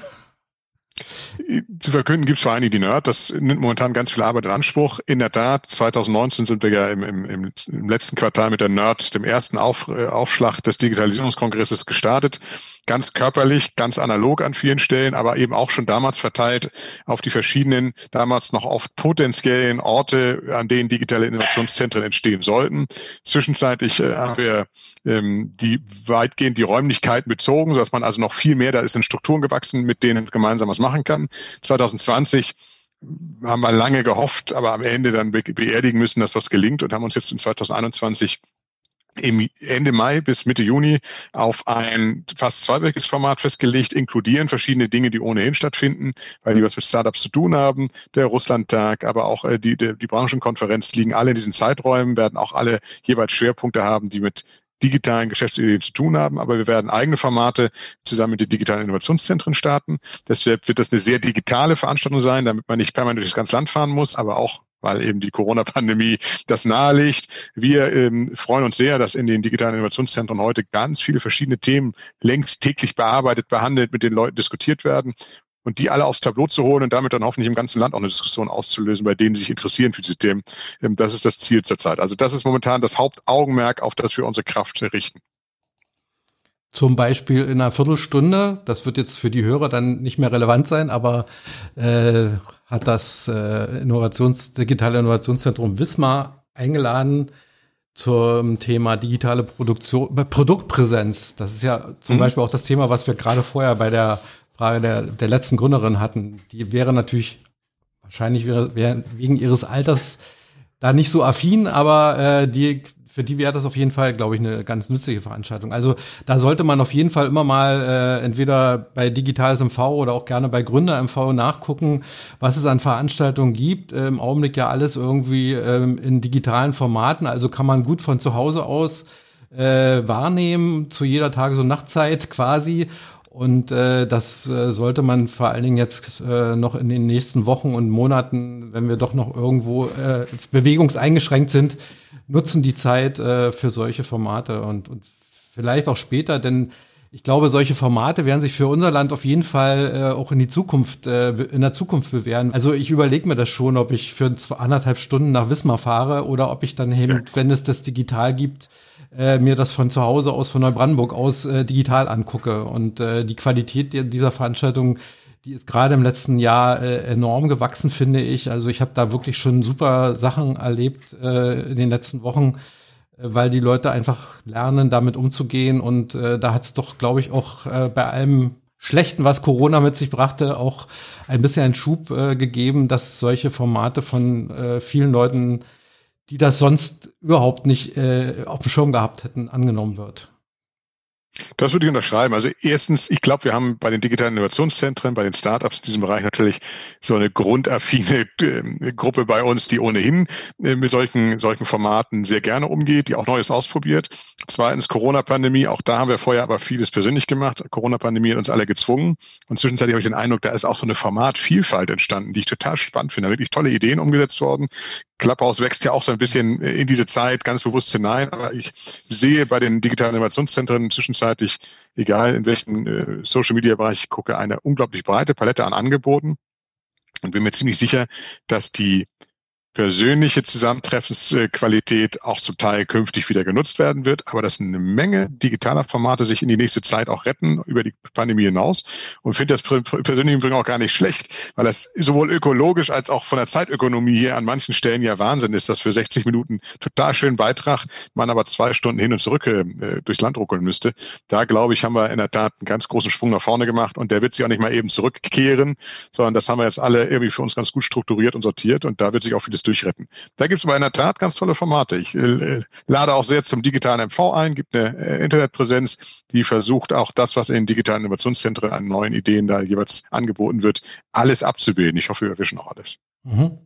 Zu verkünden gibt es vor allem die Nerd. Das nimmt momentan ganz viel Arbeit in Anspruch. In der Tat, 2019 sind wir ja im, im, im letzten Quartal mit der Nerd, dem ersten Auf, äh, Aufschlag des Digitalisierungskongresses gestartet ganz körperlich, ganz analog an vielen Stellen, aber eben auch schon damals verteilt auf die verschiedenen, damals noch oft potenziellen Orte, an denen digitale Innovationszentren entstehen sollten. Zwischenzeitlich äh, haben wir ähm, die weitgehend die Räumlichkeiten bezogen, sodass man also noch viel mehr, da ist in Strukturen gewachsen, mit denen gemeinsam was machen kann. 2020 haben wir lange gehofft, aber am Ende dann beerdigen müssen, dass was gelingt und haben uns jetzt in 2021 im Ende Mai bis Mitte Juni auf ein fast zweiwöchiges Format festgelegt, inkludieren verschiedene Dinge, die ohnehin stattfinden, weil die was mit Startups zu tun haben. Der Russlandtag, aber auch äh, die, die, die Branchenkonferenz liegen alle in diesen Zeiträumen, werden auch alle jeweils Schwerpunkte haben, die mit digitalen Geschäftsideen zu tun haben, aber wir werden eigene Formate zusammen mit den digitalen Innovationszentren starten. Deshalb wird das eine sehr digitale Veranstaltung sein, damit man nicht permanent durch das ganze Land fahren muss, aber auch weil eben die Corona-Pandemie das nahelegt. Wir ähm, freuen uns sehr, dass in den digitalen Innovationszentren heute ganz viele verschiedene Themen längst täglich bearbeitet, behandelt, mit den Leuten diskutiert werden und die alle aufs Tableau zu holen und damit dann hoffentlich im ganzen Land auch eine Diskussion auszulösen, bei denen die sich interessieren für diese Themen. Ähm, das ist das Ziel zurzeit. Also das ist momentan das Hauptaugenmerk, auf das wir unsere Kraft richten. Zum Beispiel in einer Viertelstunde, das wird jetzt für die Hörer dann nicht mehr relevant sein, aber äh, hat das äh, Innovations, digitale Innovationszentrum Wismar eingeladen zum Thema digitale Produktion, Produktpräsenz. Das ist ja zum mhm. Beispiel auch das Thema, was wir gerade vorher bei der Frage der, der letzten Gründerin hatten. Die wäre natürlich wahrscheinlich wäre, wäre wegen ihres Alters da nicht so affin, aber äh, die für die wäre das auf jeden Fall, glaube ich, eine ganz nützliche Veranstaltung. Also da sollte man auf jeden Fall immer mal äh, entweder bei Digitales MV oder auch gerne bei Gründer MV nachgucken, was es an Veranstaltungen gibt. Äh, Im Augenblick ja alles irgendwie ähm, in digitalen Formaten, also kann man gut von zu Hause aus äh, wahrnehmen, zu jeder Tages- und Nachtzeit quasi. Und äh, das äh, sollte man vor allen Dingen jetzt äh, noch in den nächsten Wochen und Monaten, wenn wir doch noch irgendwo äh, bewegungseingeschränkt sind, nutzen die Zeit äh, für solche Formate und, und vielleicht auch später, denn ich glaube, solche Formate werden sich für unser Land auf jeden Fall äh, auch in die Zukunft, äh, in der Zukunft bewähren. Also ich überlege mir das schon, ob ich für anderthalb Stunden nach Wismar fahre oder ob ich dann eben, wenn es das digital gibt, äh, mir das von zu Hause aus, von Neubrandenburg aus äh, digital angucke. Und äh, die Qualität dieser Veranstaltung die ist gerade im letzten Jahr äh, enorm gewachsen, finde ich. Also ich habe da wirklich schon super Sachen erlebt äh, in den letzten Wochen, äh, weil die Leute einfach lernen, damit umzugehen. Und äh, da hat es doch, glaube ich, auch äh, bei allem Schlechten, was Corona mit sich brachte, auch ein bisschen einen Schub äh, gegeben, dass solche Formate von äh, vielen Leuten, die das sonst überhaupt nicht äh, auf dem Schirm gehabt hätten, angenommen wird. Das würde ich unterschreiben. Also erstens, ich glaube, wir haben bei den digitalen Innovationszentren, bei den Startups in diesem Bereich natürlich so eine grundaffine äh, Gruppe bei uns, die ohnehin äh, mit solchen, solchen Formaten sehr gerne umgeht, die auch Neues ausprobiert. Zweitens Corona-Pandemie, auch da haben wir vorher aber vieles persönlich gemacht. Corona-Pandemie hat uns alle gezwungen. Und zwischenzeitlich habe ich den Eindruck, da ist auch so eine Formatvielfalt entstanden, die ich total spannend finde. Da wirklich tolle Ideen umgesetzt worden. Clubhouse wächst ja auch so ein bisschen in diese Zeit ganz bewusst hinein, aber ich sehe bei den digitalen Innovationszentren zwischenzeitlich, egal in welchem äh, Social Media Bereich ich gucke, eine unglaublich breite Palette an Angeboten und bin mir ziemlich sicher, dass die persönliche Zusammentreffensqualität auch zum Teil künftig wieder genutzt werden wird, aber dass eine Menge digitaler Formate sich in die nächste Zeit auch retten über die Pandemie hinaus und finde das persönlich übrigens auch gar nicht schlecht, weil das sowohl ökologisch als auch von der Zeitökonomie hier an manchen Stellen ja Wahnsinn ist, dass für 60 Minuten total schönen Beitrag man aber zwei Stunden hin und zurück äh, durchs Land ruckeln müsste. Da glaube ich, haben wir in der Tat einen ganz großen Sprung nach vorne gemacht und der wird sich auch nicht mal eben zurückkehren, sondern das haben wir jetzt alle irgendwie für uns ganz gut strukturiert und sortiert und da wird sich auch vieles durchretten. Da gibt es aber in der Tat ganz tolle Formate. Ich äh, lade auch sehr zum digitalen MV ein, gibt eine äh, Internetpräsenz, die versucht auch das, was in digitalen Innovationszentren an neuen Ideen da jeweils angeboten wird, alles abzubilden. Ich hoffe, wir erwischen auch alles. Mhm.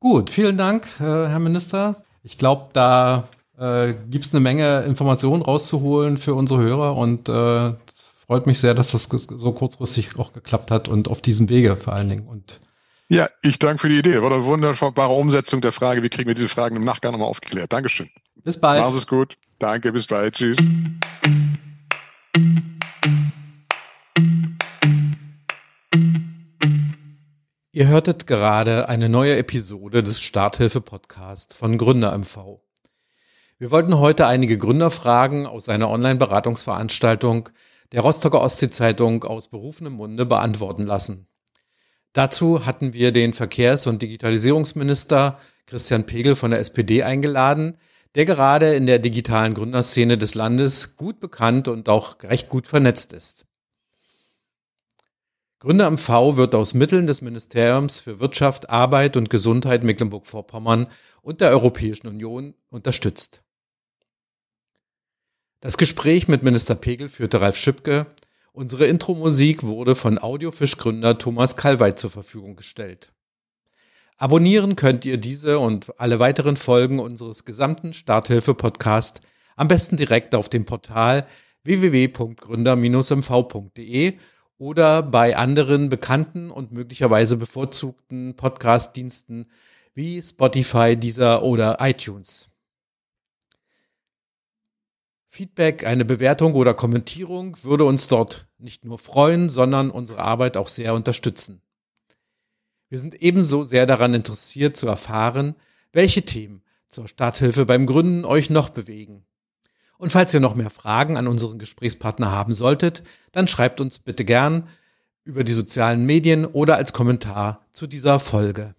Gut, vielen Dank, äh, Herr Minister. Ich glaube, da äh, gibt es eine Menge Informationen rauszuholen für unsere Hörer und äh, freut mich sehr, dass das so kurzfristig auch geklappt hat und auf diesem Wege vor allen Dingen. Und ja, ich danke für die Idee. War eine wunderbare Umsetzung der Frage. Wie kriegen wir diese Fragen im Nachgang nochmal aufgeklärt? Dankeschön. Bis bald. Mach's es gut. Danke, bis bald. Tschüss. Ihr hörtet gerade eine neue Episode des Starthilfe-Podcast von Gründer MV. Wir wollten heute einige Gründerfragen aus einer Online-Beratungsveranstaltung der Rostocker Ostsee-Zeitung aus berufenem Munde beantworten lassen. Dazu hatten wir den Verkehrs- und Digitalisierungsminister Christian Pegel von der SPD eingeladen, der gerade in der digitalen Gründerszene des Landes gut bekannt und auch recht gut vernetzt ist. Gründer MV wird aus Mitteln des Ministeriums für Wirtschaft, Arbeit und Gesundheit Mecklenburg-Vorpommern und der Europäischen Union unterstützt. Das Gespräch mit Minister Pegel führte Ralf Schipke. Unsere Intro-Musik wurde von Audiofisch-Gründer Thomas Kalweit zur Verfügung gestellt. Abonnieren könnt ihr diese und alle weiteren Folgen unseres gesamten Starthilfe-Podcast am besten direkt auf dem Portal www.gründer-mv.de oder bei anderen bekannten und möglicherweise bevorzugten Podcast-Diensten wie Spotify, Deezer oder iTunes. Feedback, eine Bewertung oder Kommentierung würde uns dort nicht nur freuen, sondern unsere Arbeit auch sehr unterstützen. Wir sind ebenso sehr daran interessiert zu erfahren, welche Themen zur Starthilfe beim Gründen euch noch bewegen. Und falls ihr noch mehr Fragen an unseren Gesprächspartner haben solltet, dann schreibt uns bitte gern über die sozialen Medien oder als Kommentar zu dieser Folge.